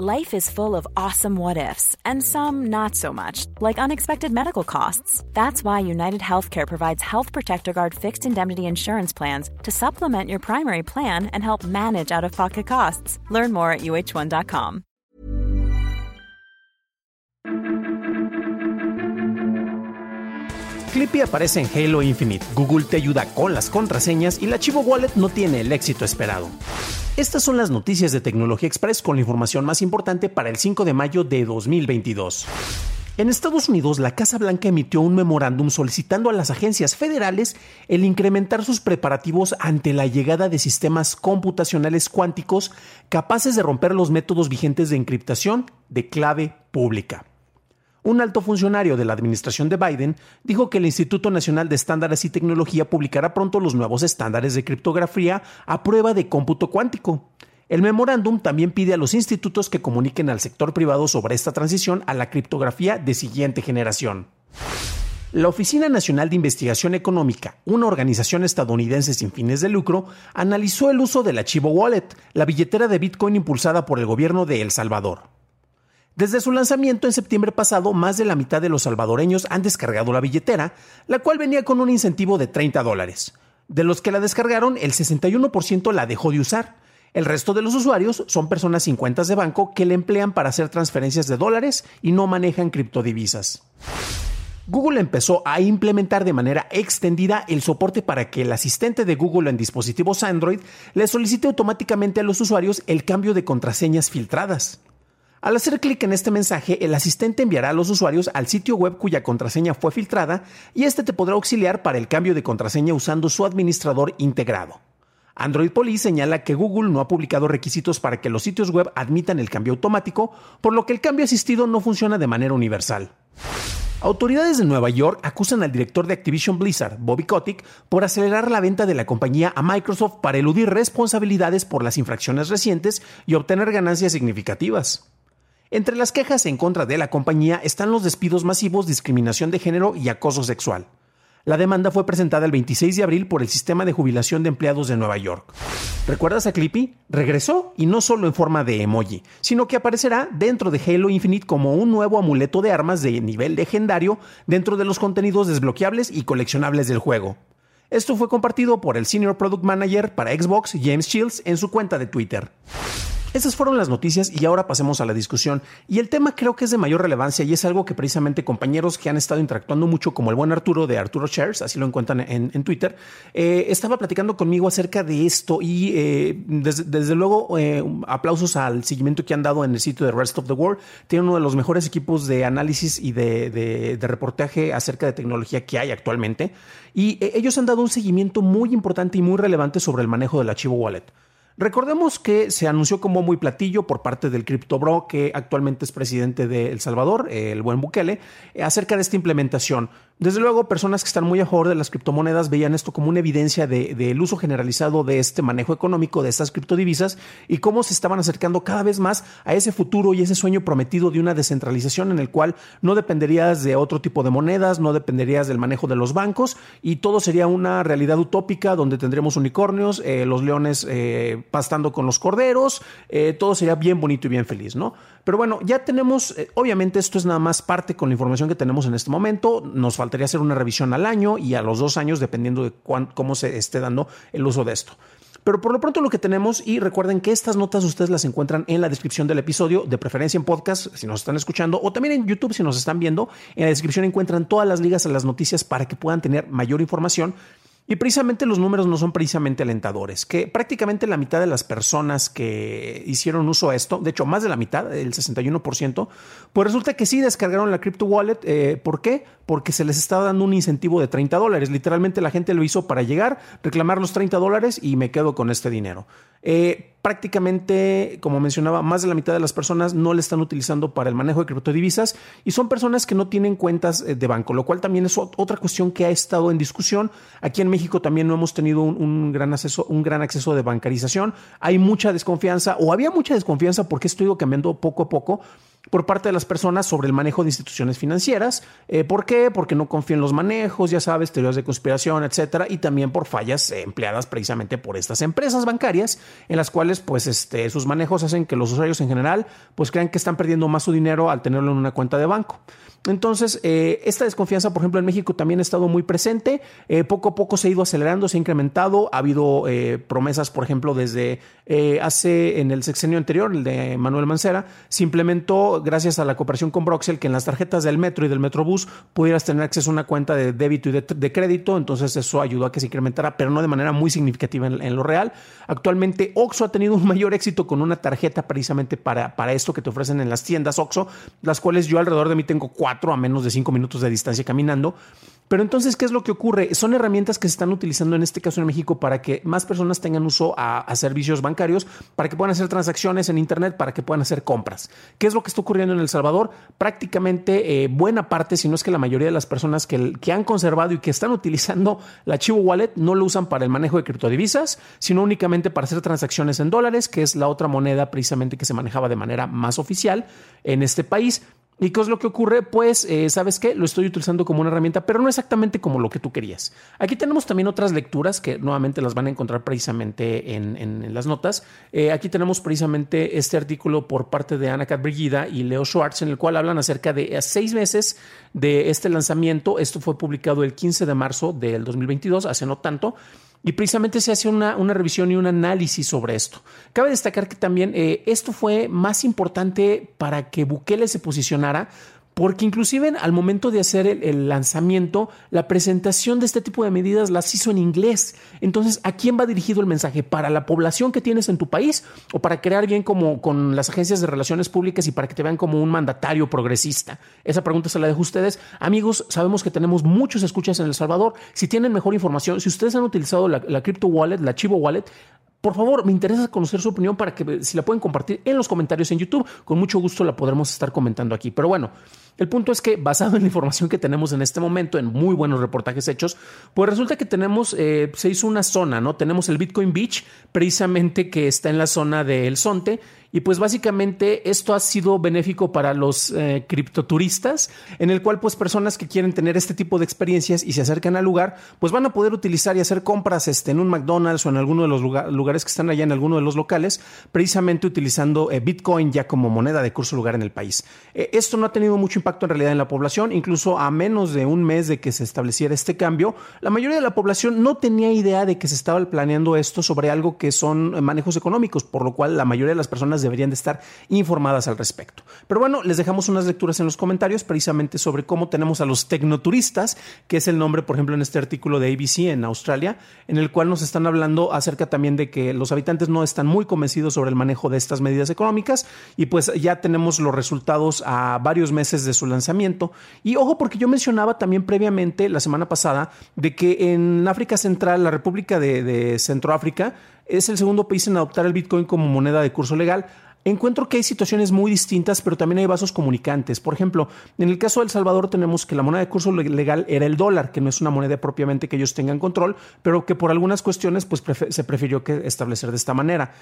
Life is full of awesome what ifs and some not so much, like unexpected medical costs. That's why United Healthcare provides Health Protector Guard fixed indemnity insurance plans to supplement your primary plan and help manage out of pocket costs. Learn more at uh1.com. Clippy aparece en Halo Infinite, Google te ayuda con las contraseñas y la Chivo Wallet no tiene el éxito esperado. Estas son las noticias de Tecnología Express con la información más importante para el 5 de mayo de 2022. En Estados Unidos, la Casa Blanca emitió un memorándum solicitando a las agencias federales el incrementar sus preparativos ante la llegada de sistemas computacionales cuánticos capaces de romper los métodos vigentes de encriptación de clave pública. Un alto funcionario de la administración de Biden dijo que el Instituto Nacional de Estándares y Tecnología publicará pronto los nuevos estándares de criptografía a prueba de cómputo cuántico. El memorándum también pide a los institutos que comuniquen al sector privado sobre esta transición a la criptografía de siguiente generación. La Oficina Nacional de Investigación Económica, una organización estadounidense sin fines de lucro, analizó el uso del archivo Wallet, la billetera de Bitcoin impulsada por el gobierno de El Salvador. Desde su lanzamiento en septiembre pasado, más de la mitad de los salvadoreños han descargado la billetera, la cual venía con un incentivo de 30 dólares. De los que la descargaron, el 61% la dejó de usar. El resto de los usuarios son personas sin cuentas de banco que le emplean para hacer transferencias de dólares y no manejan criptodivisas. Google empezó a implementar de manera extendida el soporte para que el asistente de Google en dispositivos Android le solicite automáticamente a los usuarios el cambio de contraseñas filtradas. Al hacer clic en este mensaje, el asistente enviará a los usuarios al sitio web cuya contraseña fue filtrada y este te podrá auxiliar para el cambio de contraseña usando su administrador integrado. Android Police señala que Google no ha publicado requisitos para que los sitios web admitan el cambio automático, por lo que el cambio asistido no funciona de manera universal. Autoridades de Nueva York acusan al director de Activision Blizzard, Bobby Kotick, por acelerar la venta de la compañía a Microsoft para eludir responsabilidades por las infracciones recientes y obtener ganancias significativas. Entre las quejas en contra de la compañía están los despidos masivos, discriminación de género y acoso sexual. La demanda fue presentada el 26 de abril por el sistema de jubilación de empleados de Nueva York. ¿Recuerdas a Clippy? Regresó y no solo en forma de emoji, sino que aparecerá dentro de Halo Infinite como un nuevo amuleto de armas de nivel legendario dentro de los contenidos desbloqueables y coleccionables del juego. Esto fue compartido por el Senior Product Manager para Xbox, James Shields, en su cuenta de Twitter. Esas fueron las noticias y ahora pasemos a la discusión. Y el tema creo que es de mayor relevancia y es algo que precisamente compañeros que han estado interactuando mucho, como el buen Arturo de Arturo Shares, así lo encuentran en, Twitter, eh, estaba platicando conmigo acerca de esto y eh, desde, luego eh, aplausos al seguimiento que han dado en el sitio de Rest of the World. Tiene uno de los mejores equipos de análisis y de, de reportaje acerca de tecnología que hay actualmente. Y ellos han dado un seguimiento muy importante y muy relevante sobre el manejo del archivo wallet. Recordemos que se anunció como muy platillo por parte del CryptoBro, que actualmente es presidente de El Salvador, el buen Bukele, acerca de esta implementación. Desde luego, personas que están muy a favor de las criptomonedas veían esto como una evidencia del uso generalizado de este manejo económico de estas criptodivisas y cómo se estaban acercando cada vez más a ese futuro y ese sueño prometido de una descentralización en el cual no dependerías de otro tipo de monedas, no dependerías del manejo de los bancos y todo sería una realidad utópica donde tendríamos unicornios, eh, los leones eh, pastando con los corderos, eh, todo sería bien bonito y bien feliz, ¿no? Pero bueno, ya tenemos, obviamente esto es nada más parte con la información que tenemos en este momento, nos falta faltaría hacer una revisión al año y a los dos años, dependiendo de cómo se esté dando el uso de esto. Pero por lo pronto lo que tenemos, y recuerden que estas notas ustedes las encuentran en la descripción del episodio, de preferencia en podcast, si nos están escuchando, o también en YouTube, si nos están viendo. En la descripción encuentran todas las ligas a las noticias para que puedan tener mayor información y precisamente los números no son precisamente alentadores, que prácticamente la mitad de las personas que hicieron uso a esto, de hecho más de la mitad, el 61%, pues resulta que sí descargaron la crypto wallet. Eh, ¿Por qué? Porque se les estaba dando un incentivo de 30 dólares. Literalmente la gente lo hizo para llegar, reclamar los 30 dólares y me quedo con este dinero. Eh, prácticamente, como mencionaba, más de la mitad de las personas no le están utilizando para el manejo de criptodivisas y son personas que no tienen cuentas eh, de banco, lo cual también es otra cuestión que ha estado en discusión. Aquí en México también no hemos tenido un, gran, acceso, un gran acceso de bancarización. Hay mucha desconfianza o había mucha desconfianza porque esto ha ido cambiando poco a poco por parte de las personas sobre el manejo de instituciones financieras. Eh, ¿Por qué? Porque no confían en los manejos, ya sabes, teorías de conspiración, etcétera, y también por fallas empleadas precisamente por estas empresas bancarias, en las cuales, pues, este, sus manejos hacen que los usuarios en general, pues, crean que están perdiendo más su dinero al tenerlo en una cuenta de banco. Entonces, eh, esta desconfianza, por ejemplo, en México también ha estado muy presente. Eh, poco a poco se ha ido acelerando, se ha incrementado. Ha habido eh, promesas, por ejemplo, desde hace en el sexenio anterior, el de Manuel Mancera, se implementó, gracias a la cooperación con Broxel, que en las tarjetas del metro y del Metrobús pudieras tener acceso a una cuenta de débito y de, crédito. Entonces, eso ayudó a que se incrementara, pero no de manera muy significativa en, lo real. Actualmente, Oxo ha tenido un mayor éxito con una tarjeta precisamente para, para esto que te ofrecen en las tiendas Oxo, las cuales yo alrededor de mí tengo cuatro a menos de cinco minutos de distancia caminando. Pero entonces, ¿qué es lo que ocurre? Son herramientas que se están utilizando en este caso en México para que más personas tengan uso a, servicios bancarios, para que puedan hacer transacciones en Internet, para que puedan hacer compras. ¿Qué es lo que está ocurriendo en El Salvador? Prácticamente eh, buena parte, si no es que la mayoría de las personas que, que han conservado y que están utilizando la Chivo Wallet no lo usan para el manejo de criptodivisas, sino únicamente para hacer transacciones en dólares, que es la otra moneda precisamente que se manejaba de manera más oficial en este país. ¿Y qué es lo que ocurre? Pues, eh, ¿sabes qué? Lo estoy utilizando como una herramienta, pero no exactamente como lo que tú querías. Aquí tenemos también otras lecturas que nuevamente las van a encontrar precisamente en, las notas. Eh, aquí tenemos precisamente este artículo por parte de Ana Brigida y Leo Schwartz, en el cual hablan acerca de seis meses de este lanzamiento. Esto fue publicado el 15 de marzo del 2022, hace no tanto. Y precisamente se hace una, revisión y un análisis sobre esto. Cabe destacar que también eh, esto fue más importante para que Bukele se posicionara porque inclusive al momento de hacer el, lanzamiento, la presentación de este tipo de medidas las hizo en inglés. Entonces, ¿a quién va dirigido el mensaje? ¿Para la población que tienes en tu país o para crear bien como con las agencias de relaciones públicas y para que te vean como un mandatario progresista? Esa pregunta se la dejo a ustedes. Amigos, sabemos que tenemos muchos escuchas en El Salvador. Si tienen mejor información, si ustedes han utilizado la, la Crypto Wallet, la Chivo Wallet, por favor, me interesa conocer su opinión para que si la pueden compartir en los comentarios en YouTube, con mucho gusto la podremos estar comentando aquí. Pero bueno, el punto es que basado en la información que tenemos en este momento, en muy buenos reportajes hechos, pues resulta que tenemos, eh, se hizo una zona, ¿no? Tenemos el Bitcoin Beach, precisamente que está en la zona de El Sonte, y pues básicamente esto ha sido benéfico para los eh, criptoturistas, en el cual pues personas que quieren tener este tipo de experiencias y se acercan al lugar, pues van a poder utilizar y hacer compras este, en un McDonald's o en alguno de los lugares que están allá en alguno de los locales, precisamente utilizando eh, Bitcoin ya como moneda de curso lugar en el país. Eh, esto no ha tenido mucho impacto en realidad en la población, incluso a menos de un mes de que se estableciera este cambio, la mayoría de la población no tenía idea de que se estaba planeando esto sobre algo que son manejos económicos, por lo cual la mayoría de las personas deberían de estar informadas al respecto. Pero bueno, les dejamos unas lecturas en los comentarios precisamente sobre cómo tenemos a los tecnoturistas, que es el nombre, por ejemplo, en este artículo de ABC en Australia, en el cual nos están hablando acerca también de que los habitantes no están muy convencidos sobre el manejo de estas medidas económicas y pues ya tenemos los resultados a varios meses de su lanzamiento. Y ojo, porque yo mencionaba también previamente la semana pasada de que en África Central, la República de, de Centroáfrica, es el segundo país en adoptar el Bitcoin como moneda de curso legal. Encuentro que hay situaciones muy distintas, pero también hay vasos comunicantes. Por ejemplo, en el caso de El Salvador tenemos que la moneda de curso legal era el dólar, que no es una moneda propiamente que ellos tengan control, pero que por algunas cuestiones pues, se prefirió que establecer de esta manera.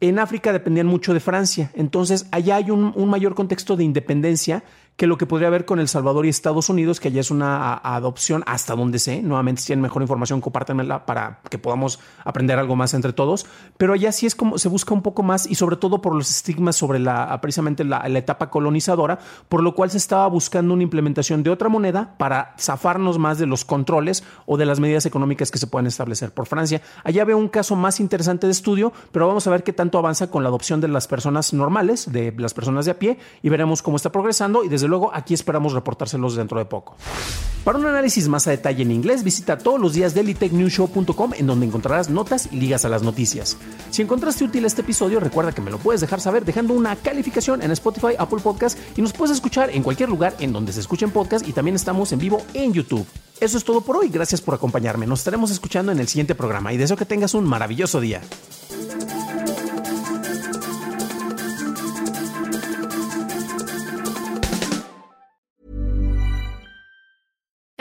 En África dependían mucho de Francia, entonces allá hay un mayor contexto de independencia que lo que podría haber con El Salvador y Estados Unidos, que allá es una adopción hasta donde sé. Nuevamente, si tienen mejor información, compártanmela para que podamos aprender algo más entre todos. Pero allá sí es como se busca un poco más y sobre todo por los estigmas sobre la precisamente la, etapa colonizadora, por lo cual se estaba buscando una implementación de otra moneda para zafarnos más de los controles o de las medidas económicas que se pueden establecer por Francia. Allá veo un caso más interesante de estudio, pero vamos a ver qué avanza con la adopción de las personas normales, de las personas de a pie, y veremos cómo está progresando y desde luego aquí esperamos reportárselos dentro de poco. Para un análisis más a detalle en inglés, visita todos los días dailytechnewshow.com en donde encontrarás notas y ligas a las noticias. Si encontraste útil este episodio, recuerda que me lo puedes dejar saber dejando una calificación en Spotify, Apple Podcast y nos puedes escuchar en cualquier lugar en donde se escuchen podcasts y también estamos en vivo en YouTube. Eso es todo por hoy, gracias por acompañarme. Nos estaremos escuchando en el siguiente programa y deseo que tengas un maravilloso día.